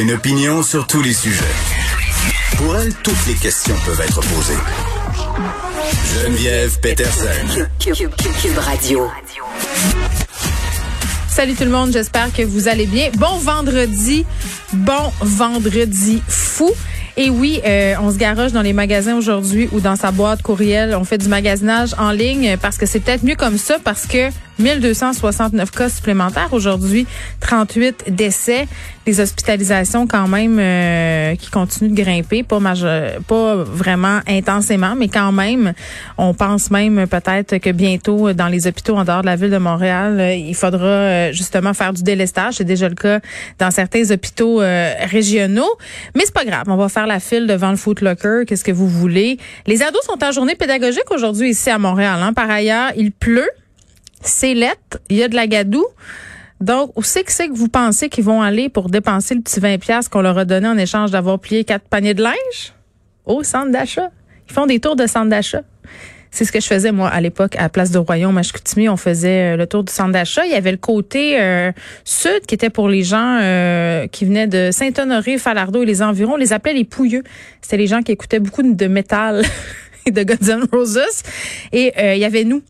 Une opinion sur tous les sujets. Pour elle, toutes les questions peuvent être posées. Geneviève Peterson. Cube Radio. Salut tout le monde, j'espère que vous allez bien. Bon vendredi, bon vendredi fou. Et oui, euh, on se garoche dans les magasins aujourd'hui ou dans sa boîte courriel. On fait du magasinage en ligne parce que c'est peut-être mieux comme ça parce que 1269 cas supplémentaires. Aujourd'hui, 38 décès, des hospitalisations quand même euh, qui continuent de grimper, pas pas vraiment intensément, mais quand même, on pense même peut-être que bientôt dans les hôpitaux en dehors de la ville de Montréal, euh, il faudra euh, justement faire du délestage, c'est déjà le cas dans certains hôpitaux régionaux, mais c'est pas grave, on va faire la file devant le Foot Locker, qu'est-ce que vous voulez? Les ados sont en journée pédagogique aujourd'hui ici à Montréal. Hein. Par ailleurs, il pleut c'est lettre, il y a de la gadoue. Donc, où c'est que c'est que vous pensez qu'ils vont aller pour dépenser le petit 20 pièces qu'on leur a donné en échange d'avoir plié quatre paniers de linge? Au centre d'achat. Ils font des tours de centre d'achat. C'est ce que je faisais, moi, à l'époque, à Place de Royaume, à Chicoutimi. On faisait euh, le tour du centre d'achat. Il y avait le côté euh, sud qui était pour les gens euh, qui venaient de Saint-Honoré, Falardeau et les environs. On les appelait les pouilleux. C'était les gens qui écoutaient beaucoup de métal de Guns Roses. Et il y avait nous.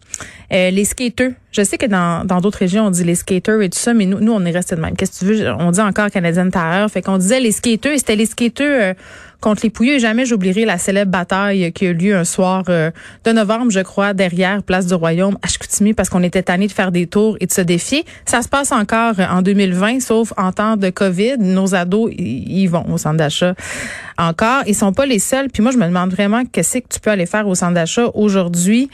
Euh, les skaters. Je sais que dans d'autres régions, on dit les skaters et tout ça, mais nous, nous on est resté de même. Qu'est-ce que tu veux? On dit encore Canadienne Terreur. Fait qu'on disait les skaters, c'était les skaters euh, contre les pouilleux. Et jamais j'oublierai la célèbre bataille qui a eu lieu un soir euh, de novembre, je crois, derrière Place du Royaume, à Chicoutimi, parce qu'on était tanné de faire des tours et de se défier. Ça se passe encore en 2020, sauf en temps de COVID. Nos ados, ils vont au centre d'achat encore. Ils sont pas les seuls. Puis moi, je me demande vraiment qu'est-ce que tu peux aller faire au centre d'achat aujourd'hui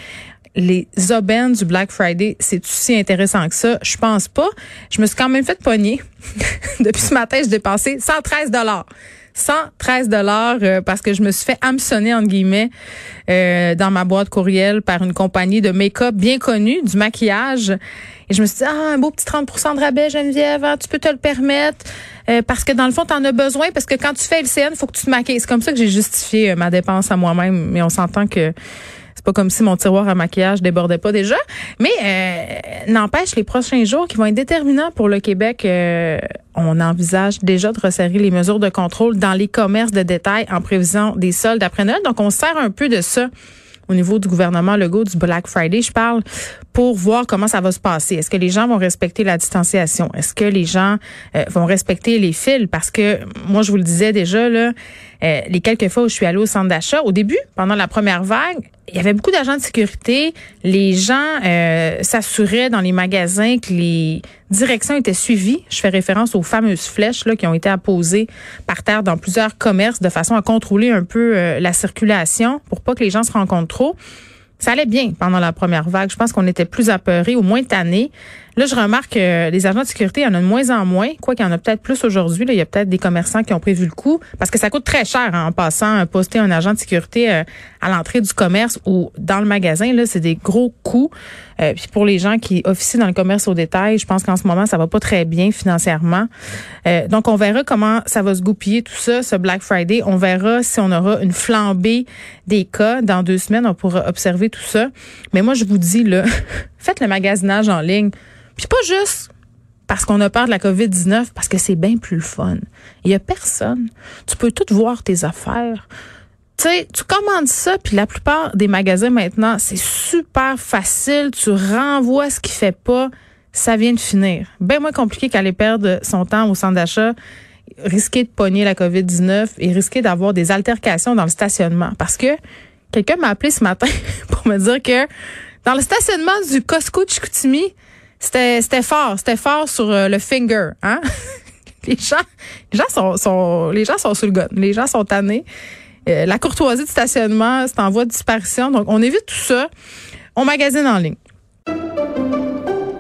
les aubaines du Black Friday, c'est aussi intéressant que ça? Je pense pas. Je me suis quand même fait pogner. Depuis ce matin, j'ai dépensé 113 dollars. 113 dollars euh, parce que je me suis fait hameçonner entre guillemets euh, dans ma boîte courriel par une compagnie de make-up bien connue, du maquillage. Et je me suis dit, ah, un beau petit 30 de rabais, Geneviève, hein, tu peux te le permettre. Euh, parce que dans le fond, tu en as besoin, parce que quand tu fais LCN, faut que tu te maquilles. C'est comme ça que j'ai justifié ma dépense à moi-même. Mais on s'entend que pas comme si mon tiroir à maquillage débordait pas déjà. Mais euh, n'empêche, les prochains jours qui vont être déterminants pour le Québec, euh, on envisage déjà de resserrer les mesures de contrôle dans les commerces de détail en prévision des soldes après Noël. Donc, on sert un peu de ça au niveau du gouvernement Legault du Black Friday. Je parle pour voir comment ça va se passer. Est-ce que les gens vont respecter la distanciation? Est-ce que les gens euh, vont respecter les fils? Parce que moi, je vous le disais déjà, là, euh, les quelques fois où je suis allée au centre d'achat, au début, pendant la première vague, il y avait beaucoup d'agents de sécurité. Les gens euh, s'assuraient dans les magasins que les directions étaient suivies. Je fais référence aux fameuses flèches là, qui ont été apposées par terre dans plusieurs commerces de façon à contrôler un peu euh, la circulation pour pas que les gens se rencontrent trop. Ça allait bien pendant la première vague. Je pense qu'on était plus apeurés, au moins tannés. Là, je remarque que les agents de sécurité, il y en a de moins en moins. Quoi qu'il y en a peut-être plus aujourd'hui. Il y a peut-être des commerçants qui ont prévu le coup. Parce que ça coûte très cher hein, en passant à poster un agent de sécurité euh, à l'entrée du commerce ou dans le magasin. Là, c'est des gros coûts. Euh, puis pour les gens qui officient dans le commerce au détail, je pense qu'en ce moment, ça va pas très bien financièrement. Euh, donc, on verra comment ça va se goupiller tout ça, ce Black Friday. On verra si on aura une flambée des cas. Dans deux semaines, on pourra observer tout ça. Mais moi, je vous dis, là, faites le magasinage en ligne. Puis pas juste parce qu'on a peur de la COVID-19, parce que c'est bien plus fun. Il y a personne. Tu peux tout voir tes affaires. Tu sais, tu commandes ça, puis la plupart des magasins maintenant, c'est super facile. Tu renvoies ce qui fait pas. Ça vient de finir. Bien moins compliqué qu'aller perdre son temps au centre d'achat, risquer de pogner la COVID-19 et risquer d'avoir des altercations dans le stationnement. Parce que quelqu'un m'a appelé ce matin pour me dire que dans le stationnement du Costco de Chicoutimi, c'était c'était fort, c'était fort sur euh, le finger, hein? les gens les gens sont, sont les gens sont sous le gun, les gens sont tannés. Euh, la courtoisie de stationnement, c'est en voie de disparition. Donc on évite tout ça. On magasine en ligne.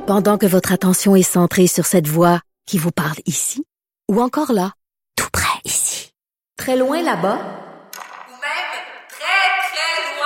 Pendant que votre attention est centrée sur cette voix qui vous parle ici, ou encore là, tout près ici, très loin là-bas, ou même très, très loin,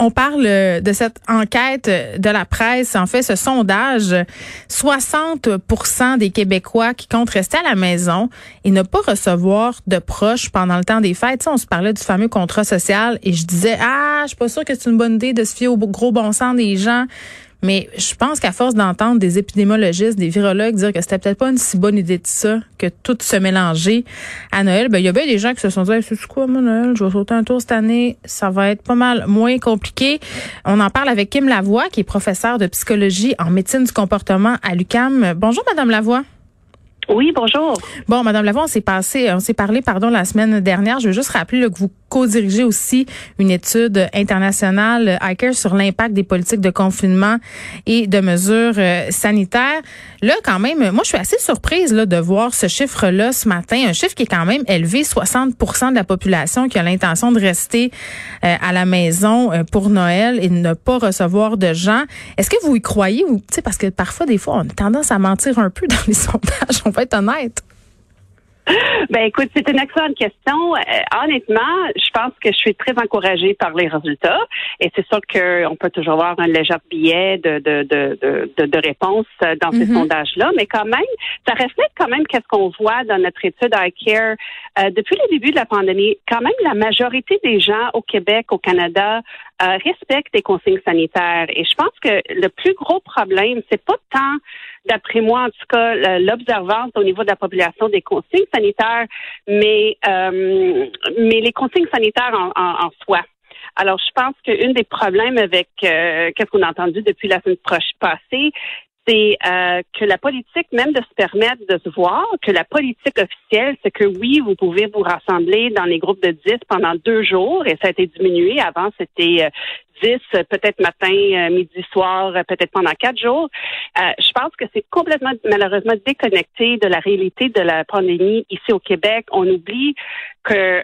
on parle de cette enquête de la presse, en fait, ce sondage, 60% des Québécois qui comptent rester à la maison et ne pas recevoir de proches pendant le temps des fêtes. on se parlait du fameux contrat social et je disais, ah, je suis pas sûre que c'est une bonne idée de se fier au gros bon sens des gens. Mais je pense qu'à force d'entendre des épidémiologistes, des virologues dire que c'était peut-être pas une si bonne idée de ça, que tout se mélanger à Noël, ben il y a bien des gens qui se sont dit, c'est quoi moi Noël, je vais sauter un tour cette année, ça va être pas mal moins compliqué. On en parle avec Kim Lavoie, qui est professeure de psychologie en médecine du comportement à l'UCAM. Bonjour Madame Lavoie. Oui, bonjour. Bon, Madame Lavoie, on s'est passé, on s'est parlé, pardon, la semaine dernière. Je veux juste rappeler que vous co-dirigez aussi une étude internationale, ICARE, sur l'impact des politiques de confinement et de mesures euh, sanitaires. Là, quand même, moi, je suis assez surprise là, de voir ce chiffre-là ce matin, un chiffre qui est quand même élevé, 60% de la population qui a l'intention de rester euh, à la maison euh, pour Noël et ne pas recevoir de gens. Est-ce que vous y croyez? Ou, parce que parfois, des fois, on a tendance à mentir un peu dans les sondages, on va être honnête. Ben écoute, c'est une excellente question. Euh, honnêtement, je pense que je suis très encouragée par les résultats. Et c'est sûr qu'on peut toujours avoir un léger billet de, de, de, de, de réponses dans ces mhm. sondages-là, mais quand même, ça reflète quand même qu'est-ce qu'on voit dans notre étude iCare. Euh, depuis le début de la pandémie, quand même, la majorité des gens au Québec, au Canada, euh, respectent les consignes sanitaires. Et je pense que le plus gros problème, c'est pas tant d'après moi, en tout cas, l'observance au niveau de la population des consignes sanitaires, mais, euh, mais les consignes sanitaires en, en, en soi. Alors, je pense qu'un des problèmes avec euh, qu'est-ce qu'on a entendu depuis la semaine passée, c'est euh, que la politique, même de se permettre de se voir, que la politique officielle, c'est que oui, vous pouvez vous rassembler dans les groupes de 10 pendant deux jours, et ça a été diminué. Avant, c'était euh, 10, peut-être matin, euh, midi, soir, euh, peut-être pendant quatre jours. je pense que c'est complètement, malheureusement, déconnecté de la réalité de la pandémie ici au Québec. On oublie que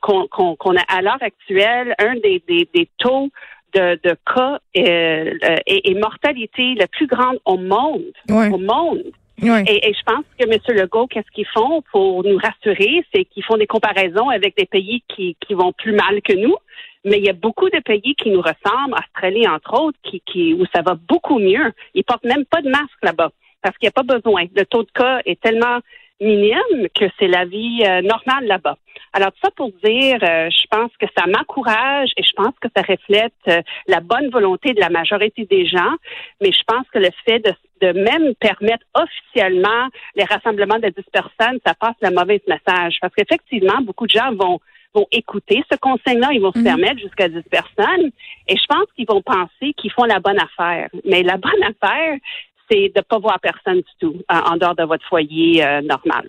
qu'on a à l'heure actuelle un des, des, des taux de, de cas euh, et, et, mortalité la plus grande au monde. Au monde. Et, et, je pense que M. Legault, qu'est-ce qu'ils font pour nous rassurer, c'est qu'ils font des comparaisons avec des pays qui, qui vont plus mal que nous. Mais il y a beaucoup de pays qui nous ressemblent, Australie entre autres, qui, qui, où ça va beaucoup mieux. Ils portent même pas de masque là-bas parce qu'il n'y a pas besoin. Le taux de cas est tellement minime que c'est la vie euh, normale là-bas. Alors, ça pour dire, euh, je pense que ça m'encourage et je pense que ça reflète euh, la bonne volonté de la majorité des gens, mais je pense que le fait de, de même permettre officiellement les rassemblements de 10 personnes, ça passe le mauvais message. Parce qu'effectivement, beaucoup de gens vont vont écouter ce conseil-là, ils vont se mhm. permettre jusqu'à 10 personnes, et je pense qu'ils vont penser qu'ils font la bonne affaire. Mais la bonne affaire, c'est de ne pas voir personne du tout en dehors de votre foyer euh, normal.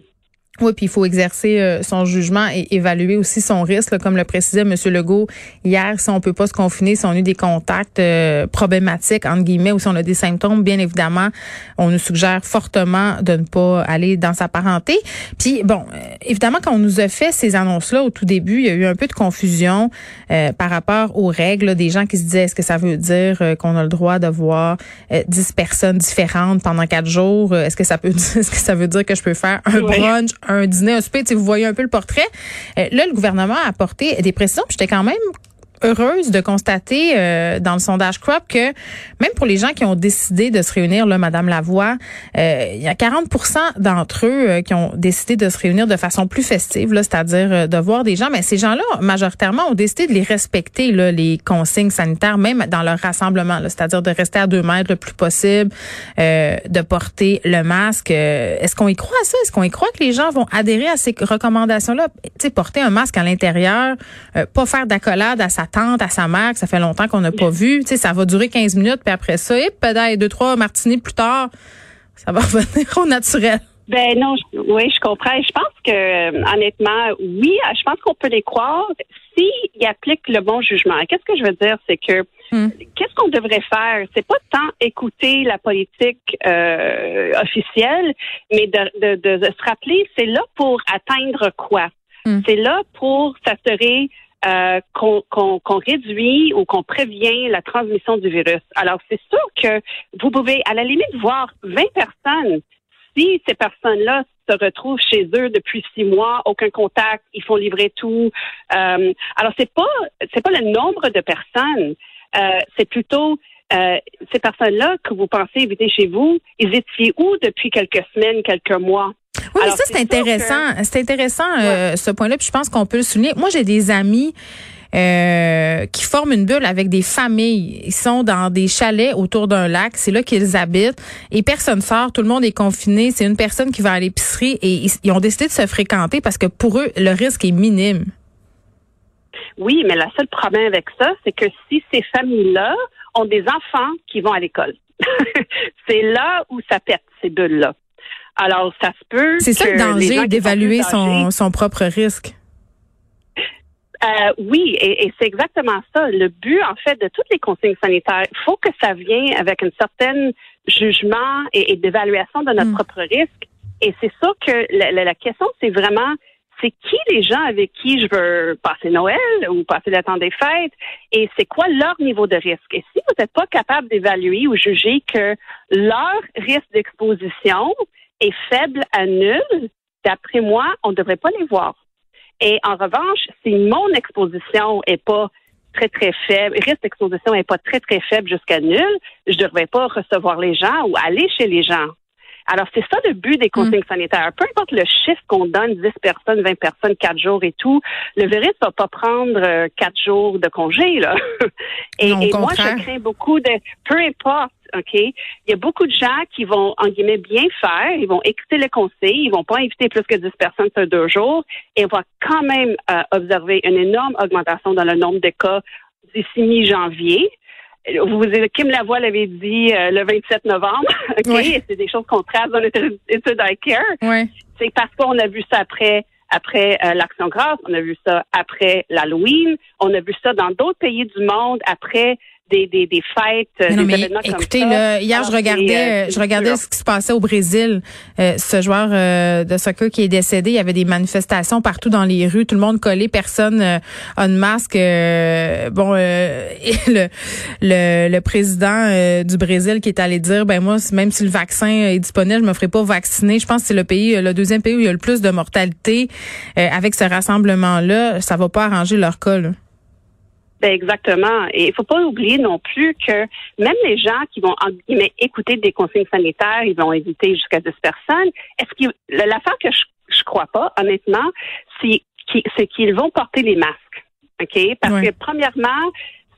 Oui, puis il faut exercer euh, son jugement et évaluer aussi son risque, comme le précisait M. Legault hier. Si on peut pas se confiner, si on a eu des contacts euh, problématiques entre guillemets ou si on a des symptômes, bien évidemment, on nous suggère fortement de ne pas aller dans sa parenté. Puis bon, euh, évidemment, quand on nous a fait ces annonces-là au tout début, il y a eu un peu de confusion par rapport aux règles. des gens qui se disaient est-ce que ça veut dire qu'on a le droit de voir 10 personnes différentes pendant quatre jours? Est-ce que ça peut est-ce que ça veut dire que je peux faire un brunch un dîner, un souper, vous voyez un peu le portrait. Euh, là, le gouvernement a apporté des précisions. J'étais quand même heureuse de constater euh, dans le sondage Crop que même pour les gens qui ont décidé de se réunir, là, Madame Lavoie, euh, il y a 40% d'entre eux euh, qui ont décidé de se réunir de façon plus festive, là, c'est-à-dire de voir des gens. Mais ces gens-là, majoritairement, ont décidé de les respecter, là, les consignes sanitaires, même dans leur rassemblement, c'est-à-dire de rester à deux mètres le plus possible, de porter le masque. Est-ce qu'on y croit à ça? Est-ce qu'on y croit que les gens vont adhérer à ces recommandations-là? Tu sais, porter un masque à l'intérieur, pas faire d'accolade à sa tante, à sa mère, que ça fait longtemps qu'on n'a pas vu. Tu sais, ça va durer 15 minutes, puis après ça, et peut-être deux, trois martinis plus tard, ça va revenir au naturel. Ben non, je- oui, je comprends. Je pense que euh, honnêtement, oui, euh, je pense qu'on peut les croire s'ils appliquent le bon jugement. Qu'est-ce que je veux dire, c'est que Hmm. qu'est-ce qu'on devrait faire? C'est pas tant écouter la politique euh, officielle, mais de, de, de- de se rappeler, c'est là pour atteindre quoi? Hmm. C'est là pour s'assurer euh, qu'on réduit ou qu'on prévient la transmission du virus. Alors, c'est sûr que vous pouvez, à la limite, voir 20 personnes. Si ces personnes-là se retrouvent chez eux depuis six mois, aucun contact, ils font livrer tout. Euh, alors, c'est pas c'est pas le nombre de personnes, euh, c'est plutôt euh, ces personnes-là que vous pensez éviter chez vous, ils étaient où depuis quelques semaines, quelques mois? Oui, mais ça, c'est intéressant. C'est intéressant, euh, ce point-là. Puis je pense qu'on peut le souligner. Moi, j'ai des amis euh, qui forment une bulle avec des familles. Ils sont dans des chalets autour d'un lac. C'est là qu'ils habitent. Et personne sort. Tout le monde est confiné. C'est une personne qui va à l'épicerie. Et ils, ils ont décidé de se fréquenter parce que pour eux, le risque est minime. Oui, mais le seul problème avec ça, c'est que si ces familles-là ont des enfants qui vont à l'école, c'est là où ça pète, ces bulles-là. Alors, ça se peut. C'est ça le danger d'évaluer son, son propre risque. Euh, oui, et, et c'est exactement ça. Le but, en fait, de toutes les consignes sanitaires, il faut que ça vienne avec un certain jugement et, et d'évaluation de notre Mm. propre risque. Et c'est ça que la, la- la question, c'est vraiment, c'est qui les gens avec qui je veux passer Noël ou passer le temps des fêtes? Et c'est quoi leur niveau de risque? Et si vous n'êtes pas capable d'évaluer ou juger que leur risque d'exposition est faible à nul, d'après moi, on ne devrait pas les voir. Et en revanche, si mon exposition est pas très, très faible, risque d'exposition est pas très, très faible jusqu'à nul, je ne devrais pas recevoir les gens ou aller chez les gens. Alors, c'est ça le but des consignes sanitaires. Peu importe le chiffre qu'on donne, 10 personnes, 20 personnes, 4 jours et tout, le virus va pas prendre euh, 4 jours de congé, là. et Non, et moi, je crains beaucoup de, peu importe, OK, il y a beaucoup de gens qui vont, en guillemets, bien faire, ils vont écouter le conseil, ils vont pas inviter plus que 10 personnes sur deux jours, et on va quand même euh, observer une énorme augmentation dans le nombre de cas d'ici mi-janvier. Vous, Kim Lavoie l'avait dit euh, le 27 novembre, OK? Oui. C'est des choses qu'on trace dans notre étude iCare. Ouais. C'est parce qu'on a vu ça après après euh, l'Action grâce, on a vu ça après l'Halloween, on a vu ça dans d'autres pays du monde après des, des, des fêtes, euh, Mais non, des mais événements écoutez, comme ça. là, hier, je c'est, regardais, euh, je regardais ce qui se passait au Brésil. Euh, ce joueur euh, de soccer qui est décédé, il y avait des manifestations partout dans les rues, tout le monde collé, personne euh, a de masque. euh, bon, euh, et le, le, le président euh, du Brésil qui est allé dire, ben moi, même si le vaccin est disponible, je me ferai pas vacciner. Je pense que c'est le pays, le deuxième pays où il y a le plus de mortalité. Euh, avec ce rassemblement-là, ça va pas arranger leur cas. Là. Ben exactement. Et il faut pas oublier non plus que même les gens qui vont en guillemets, écouter des consignes sanitaires, ils vont éviter jusqu'à 10 personnes. Est-ce que l'affaire que je, je crois pas, honnêtement, c'est qu'ils c'est qu'ils vont porter les masques. OK? Parce Ouais. que premièrement,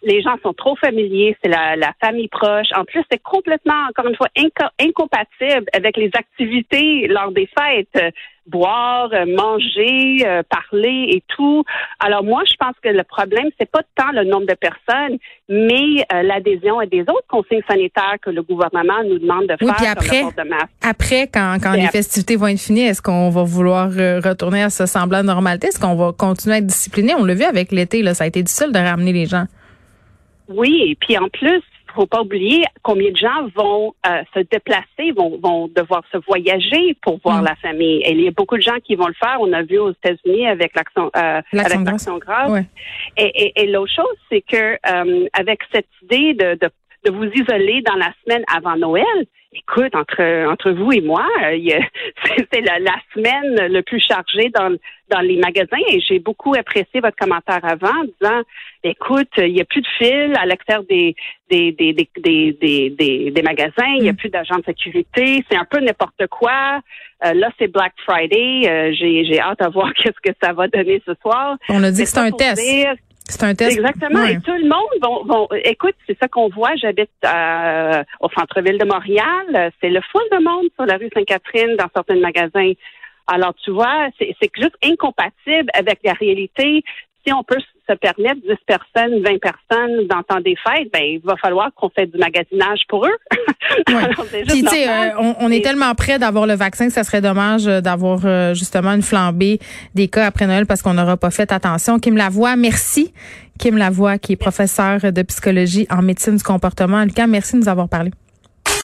les gens sont trop familiers, c'est la, la famille proche. En plus, c'est complètement, encore une fois, inco- incompatible avec les activités lors des fêtes. Boire, euh, manger, euh, parler et tout. Alors moi, je pense que le problème, c'est pas tant le nombre de personnes, mais euh, l'adhésion à des autres consignes sanitaires que le gouvernement nous demande de Oui, faire puis comme après- le port de masque. Après, quand, quand les festivités vont être finies, est-ce qu'on va vouloir euh, retourner à ce semblant de normalité? Est-ce qu'on va continuer à être discipliné? On l'a vu avec l'été, là, ça a été difficile de ramener les gens. Oui, et puis en plus, faut pas oublier combien de gens vont euh, se déplacer, vont, vont devoir se voyager pour voir Mm. la famille. Et il y a beaucoup de gens qui vont le faire. On a vu aux États-Unis avec l'action euh, avec l'action. Ouais. Et, et, et l'autre chose, c'est que euh, avec cette idée de, de, de vous isoler dans la semaine avant Noël, écoute, entre entre vous et moi, euh, c'est la, la semaine le plus chargée dans dans les magasins. Et j'ai beaucoup apprécié votre commentaire avant, en disant, écoute, il n'y a plus de fil à l'extérieur des des des des des, magasins, il n'y a Mm. plus d'agents de sécurité, c'est un peu n'importe quoi. Euh, là, c'est Black Friday. Euh, j'ai j'ai hâte à voir qu'est-ce que ça va donner ce soir. On a dit que c'est un test. dire- C'est un test. Exactement. Ouais. Et tout le monde vont, vont écoute, c'est ça qu'on voit. J'habite euh, au centre-ville de Montréal. C'est le full de monde sur la rue Sainte-Catherine dans certains magasins. Alors, tu vois, c'est c'est juste incompatible avec la réalité. Si on peut se permettre 10 personnes, 20 personnes dans temps des fêtes, ben, il va falloir qu'on fasse du magasinage pour eux. Puis, tu sais, euh, on, on, est tellement près d'avoir le vaccin que ça serait dommage euh, d'avoir euh, justement une flambée des cas après Noël parce qu'on n'aura pas fait attention. Kim Lavoie, merci. Kim Lavoie, qui est professeur de psychologie en médecine du comportement. Lucas, merci de nous avoir parlé.